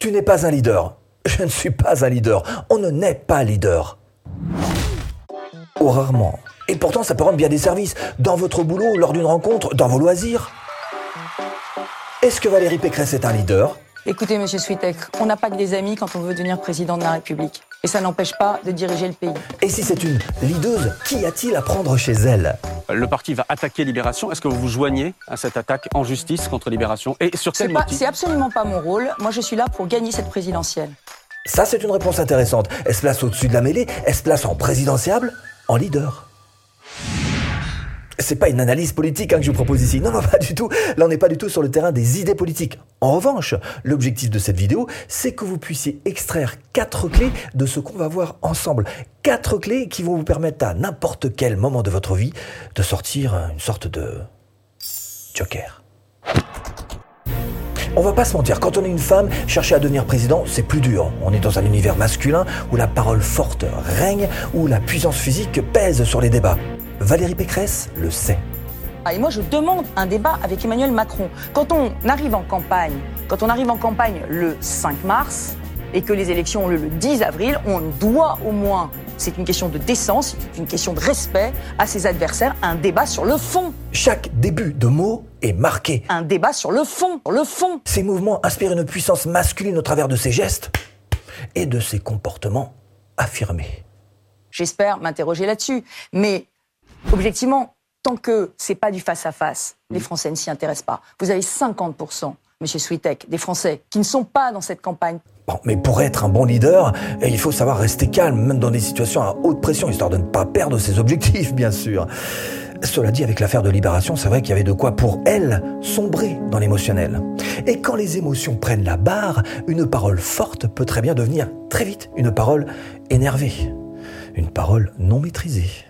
Tu n'es pas un leader. Je ne suis pas un leader. On ne naît pas leader. Ou rarement. Et pourtant, ça peut rendre bien des services. Dans votre boulot, lors d'une rencontre, dans vos loisirs. Est-ce que Valérie Pécresse est un leader? Écoutez, monsieur Switek, on n'a pas que des amis quand on veut devenir président de la République. Et ça n'empêche pas de diriger le pays. Et si c'est une leaduse, qu'y a-t-il à prendre chez elle? Le parti va attaquer Libération. Est-ce que vous vous joignez à cette attaque en justice contre Libération? Et sur quel C'est pas- motif? C'est absolument pas mon rôle. Moi, je suis là pour gagner cette présidentielle. Ça, c'est une réponse intéressante. Elle se place au-dessus de la mêlée, elle se place en présidentiable, en leader. C'est pas une analyse politique hein, que je vous propose ici. Non, non, pas du tout. Là, on n'est pas du tout sur le terrain des idées politiques. En revanche, l'objectif de cette vidéo, c'est que vous puissiez extraire quatre clés de ce qu'on va voir ensemble. Quatre clés qui vont vous permettre à n'importe quel moment de votre vie de sortir une sorte de joker. On va pas se mentir, quand on est une femme, chercher à devenir président, c'est plus dur. On est dans un univers masculin où la parole forte règne, où la puissance physique pèse sur les débats. Valérie Pécresse le sait. Ah, et moi, je demande un débat avec Emmanuel Macron. Quand on arrive en campagne, quand on arrive en campagne le 5 mars et que les élections ont lieu le 10 avril, on doit au moins, c'est une question de décence, c'est une question de respect à ses adversaires, un débat sur le fond. Chaque début de mot est marqué. Un débat sur le fond, sur le fond. Ces mouvements inspirent une puissance masculine au travers de ses gestes et de ses comportements affirmés. J'espère m'interroger là-dessus. Mais objectivement, tant que c'est pas du face-à-face, les Français ne s'y intéressent pas. Vous avez 50%, Monsieur Switek, des Français qui ne sont pas dans cette campagne. Bon, mais pour être un bon leader, eh, il faut savoir rester calme, même dans des situations à haute pression, histoire de ne pas perdre ses objectifs, bien sûr. Cela dit, avec l'affaire de Libération, c'est vrai qu'il y avait de quoi, pour elle, sombrer dans l'émotionnel. Et quand les émotions prennent la barre, une parole forte peut très bien devenir très vite une parole énervée, une parole non maîtrisée.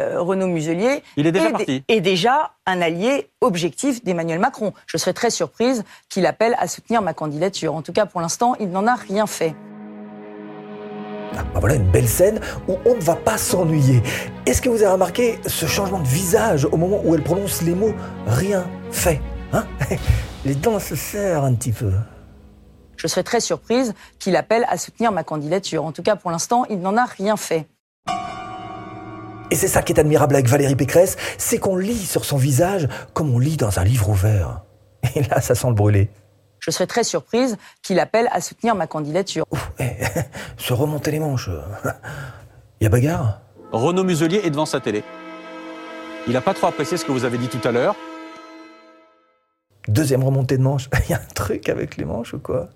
Euh, Renaud Muselier Il est déjà dé- parti. est déjà un allié objectif d'Emmanuel Macron. Je serais très surprise qu'il appelle à soutenir ma candidature. En tout cas, pour l'instant, il n'en a rien fait. Ah, bah voilà une belle scène où on ne va pas s'ennuyer. Est-ce que vous avez remarqué ce changement de visage au moment où elle prononce les mots rien fait hein Les dents se serrent un petit peu. Je serais très surprise qu'il appelle à soutenir ma candidature. En tout cas, pour l'instant, il n'en a rien fait. Et c'est ça qui est admirable avec Valérie Pécresse, c'est qu'on lit sur son visage comme on lit dans un livre ouvert. Et là, ça sent le brûler. Je serais très surprise qu'il appelle à soutenir ma candidature. Ouf, eh, se remonter les manches. Il y a bagarre? Renaud Muselier est devant sa télé. Il n'a pas trop apprécié ce que vous avez dit tout à l'heure. Deuxième remontée de manches. Il y a un truc avec les manches ou quoi?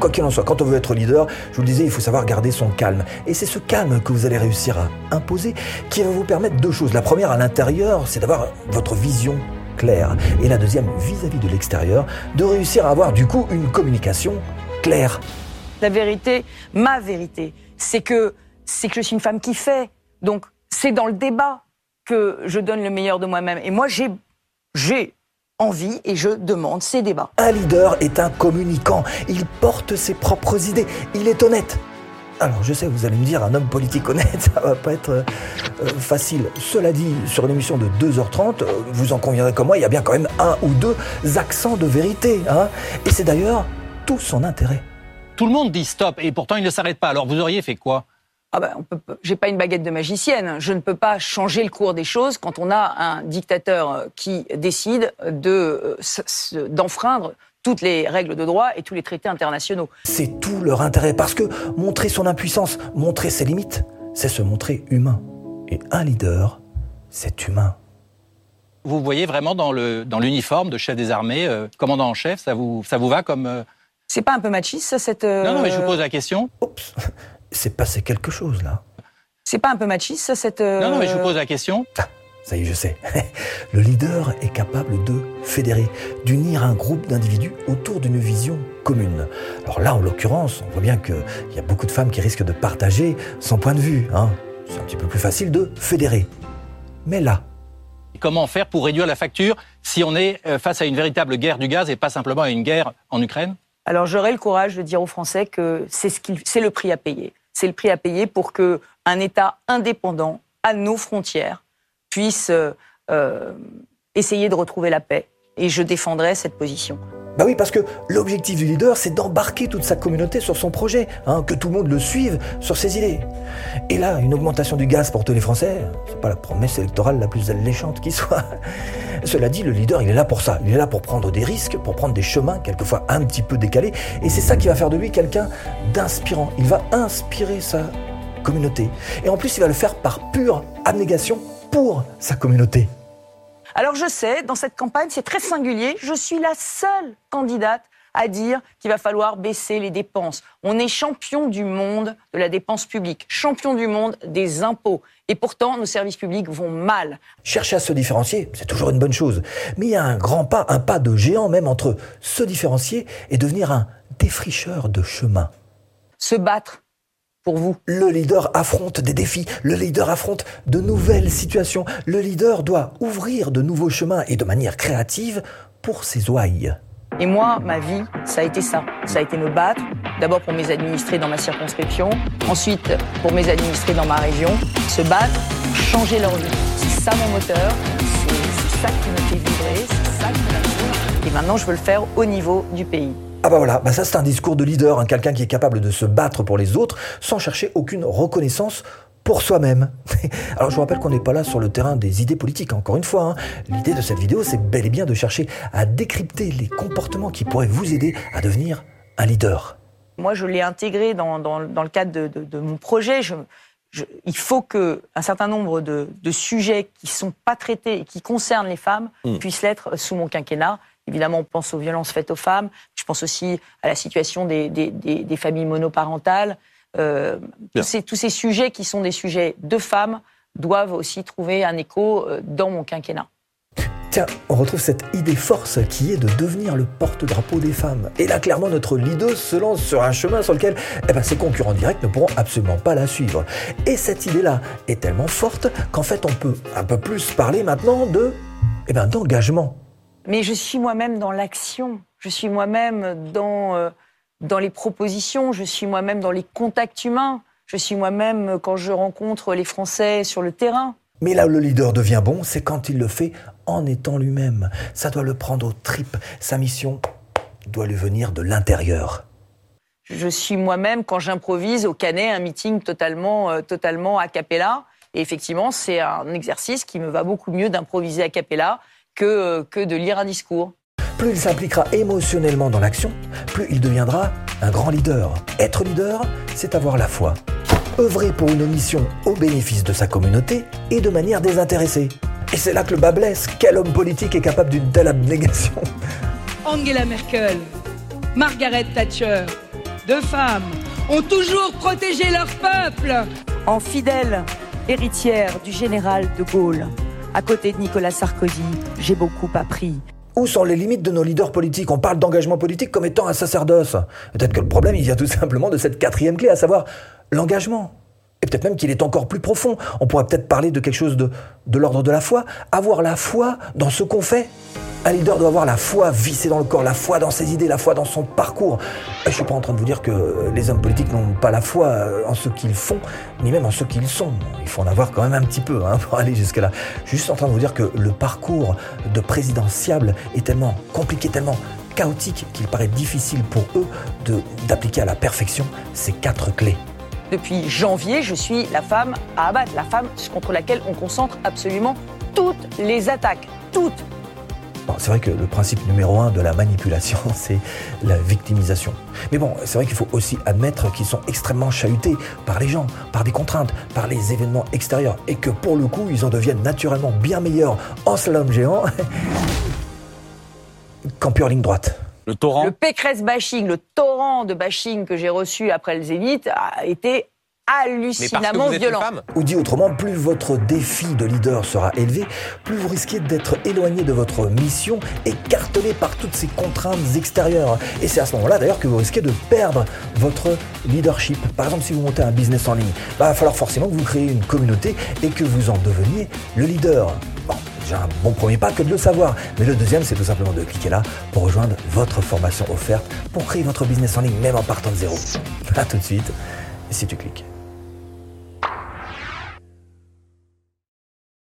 Quoi qu'il en soit, quand on veut être leader, je vous le disais, il faut savoir garder son calme. Et c'est ce calme que vous allez réussir à imposer qui va vous permettre deux choses. La première, à l'intérieur, c'est d'avoir votre vision claire. Et la deuxième, vis-à-vis de l'extérieur, de réussir à avoir du coup une communication claire. La vérité, ma vérité, c'est que c'est que je suis une femme qui fait. Donc c'est dans le débat que je donne le meilleur de moi-même. Et moi j'ai j'ai envie et je demande ces débats. Un leader est un communicant. Il porte ses propres idées. Il est honnête. Alors, je sais, vous allez me dire, un homme politique honnête, ça va pas être euh, euh, facile. Cela dit, sur une émission de 2h30, euh, vous en conviendrez comme moi, il y a bien quand même un ou deux accents de vérité. Hein Et c'est d'ailleurs tout son intérêt. Tout le monde dit stop et pourtant il ne s'arrête pas. Alors vous auriez fait quoi? Ah ben, on peut, pas- j'ai pas une baguette de magicienne. Je ne peux pas changer le cours des choses quand on a un dictateur euh, qui décide de euh, d'enfreindre toutes les règles de droit et tous les traités internationaux. C'est tout leur intérêt, parce que montrer son impuissance, montrer ses limites, c'est se montrer humain. Et un leader, c'est humain. Vous voyez vraiment dans le dans l'uniforme de chef des armées, euh, commandant en chef, ça vous ça vous va comme euh, C'est pas un peu machiste ça, cette euh, Non non mais je vous pose la question. Oups, c'est passé quelque chose là. C'est pas un peu machiste ça, cette euh, Non non mais je vous pose la question. Ah, ça y est, je sais. Le leader est capable de fédérer, d'unir un groupe d'individus autour d'une vision commune. Alors là, en l'occurrence, on voit bien qu'il y a beaucoup de femmes qui risquent de partager son point de vue. Hein. C'est un petit peu plus facile de fédérer. Mais là, Comment faire pour réduire la facture si on est euh, face à une véritable guerre du gaz et pas simplement à une guerre en Ukraine? Alors j'aurai le courage de dire aux Français que c'est ce qu'il- c'est le prix à payer. C'est le prix à payer pour que un État indépendant à nos frontières puisse euh, euh, essayer de retrouver la paix. Et je défendrai cette position. Bah oui, parce que l'objectif du leader, c'est d'embarquer toute sa communauté sur son projet, hein, que tout le monde le suive sur ses idées. Et là, une augmentation du gaz pour tous les Français, c'est pas la promesse électorale la plus alléchante qui soit. Cela dit, le leader, il est là pour ça. Il est là pour prendre des risques, pour prendre des chemins, quelquefois un petit peu décalés. Et c'est ça qui va faire de lui quelqu'un d'inspirant. Il va inspirer sa communauté. Et en plus, il va le faire par pure abnégation pour sa communauté. Alors je sais, dans cette campagne, c'est très singulier, je suis la seule candidate à dire qu'il va falloir baisser les dépenses. On est champion du monde de la dépense publique, champion du monde des impôts. Et pourtant, nos services publics vont mal. Chercher à se différencier, c'est toujours une bonne chose. Mais il y a un grand pas, un pas de géant même entre se différencier et devenir un défricheur de chemin. Se battre pour vous Le leader affronte des défis, le leader affronte de nouvelles situations, le leader doit ouvrir de nouveaux chemins et de manière créative pour ses ouailles. Et moi, ma vie, ça a été ça. Ça a été me battre, d'abord pour mes administrés dans ma circonscription, ensuite pour mes administrés dans ma région, se battre, changer leur vie. C'est ça mon moteur, c'est ça qui me fait vibrer, c'est ça qui m'attire. Et maintenant, je veux le faire au niveau du pays. Ah bah voilà, bah ça c'est un discours de leader, hein, quelqu'un qui est capable de se battre pour les autres sans chercher aucune reconnaissance pour soi-même. Alors je vous rappelle qu'on n'est pas là sur le terrain des idées politiques, encore une fois. Hein. L'idée de cette vidéo, c'est bel et bien de chercher à décrypter les comportements qui pourraient vous aider à devenir un leader. Moi, je l'ai intégré dans, dans, dans, le cadre de, de, de mon projet. Je, je, il faut que un certain nombre de, de sujets qui sont pas traités et qui concernent les femmes mmh. puissent l'être sous mon quinquennat. Évidemment, on pense aux violences faites aux femmes. Je pense aussi à la situation des, des, des, des familles monoparentales. Euh, tous, ces, tous, ces, sujets qui sont des sujets de femmes doivent aussi trouver un écho euh, dans mon quinquennat. Tiens, on retrouve cette idée force qui est de devenir le porte-drapeau des femmes. Et là, clairement, notre leader se lance sur un chemin sur lequel eh ben, ses concurrents directs ne pourront absolument pas la suivre. Et cette idée-là est tellement forte qu'en fait, on peut un peu plus parler maintenant de, eh ben, d'engagement mais je suis moi-même dans l'action, je suis moi-même dans, euh, dans les propositions, je suis moi-même dans les contacts humains, je suis moi-même quand je rencontre les Français sur le terrain. Mais là où le leader devient bon, c'est quand il le fait en étant lui-même. Ça doit le prendre aux tripes. Sa mission doit lui venir de l'intérieur. Je suis moi-même quand j'improvise au Canet un meeting totalement, euh, totalement a cappella. Et effectivement, c'est un exercice qui me va beaucoup mieux d'improviser a cappella que, que de lire un discours. Plus il s'impliquera émotionnellement dans l'action, plus il deviendra un grand leader. Être leader, c'est avoir la foi. Œuvrer pour une mission au bénéfice de sa communauté et de manière désintéressée. Et c'est là que le bas blesse. Quel homme politique est capable d'une telle abnégation? Angela Merkel, Margaret Thatcher, deux femmes ont toujours protégé leur peuple. En fidèle héritière du général de Gaulle, à côté de Nicolas Sarkozy, j'ai beaucoup appris. Où sont les limites de nos leaders politiques? On parle d'engagement politique comme étant un sacerdoce. Peut-être que le problème, il vient tout simplement de cette quatrième clé, à savoir l'engagement. Et peut-être même qu'il est encore plus profond. On pourrait peut-être parler de quelque chose de, de l'ordre de la foi. Avoir la foi dans ce qu'on fait. Un leader doit avoir la foi vissée dans le corps, la foi dans ses idées, la foi dans son parcours. Je ne suis pas en train de vous dire que les hommes politiques n'ont pas la foi en ce qu'ils font, ni même en ce qu'ils sont. Il faut en avoir quand même un petit peu hein, pour aller jusque-là. Je suis juste en train de vous dire que le parcours de présidentiable est tellement compliqué, tellement chaotique qu'il paraît difficile pour eux d'appliquer à la perfection ces quatre clés. Depuis janvier, je suis la femme à abattre, la femme contre laquelle on concentre absolument toutes les attaques, toutes c'est vrai que le principe numéro un de la manipulation, c'est la victimisation. Mais bon, c'est vrai qu'il faut aussi admettre qu'ils sont extrêmement chahutés par les gens, par des contraintes, par les événements extérieurs, et que pour le coup, ils en deviennent naturellement bien meilleurs en slalom géant qu'en pure ligne droite. Le torrent Le Pécresse bashing, le torrent de bashing que j'ai reçu après le Zénith a été hallucinamment violent. Ou dit autrement, plus votre défi de leader sera élevé, plus vous risquez d'être éloigné de votre mission et cartonné par toutes ces contraintes extérieures. Et c'est à ce moment-là d'ailleurs que vous risquez de perdre votre leadership. Par exemple, si vous montez un business en ligne, bah, il va falloir forcément que vous créez une communauté et que vous en deveniez le leader. Bon, déjà un bon premier pas que de le savoir. Mais le deuxième, c'est tout simplement de cliquer là pour rejoindre votre formation offerte pour créer votre business en ligne, même en partant de zéro. A tout de suite, si tu cliques.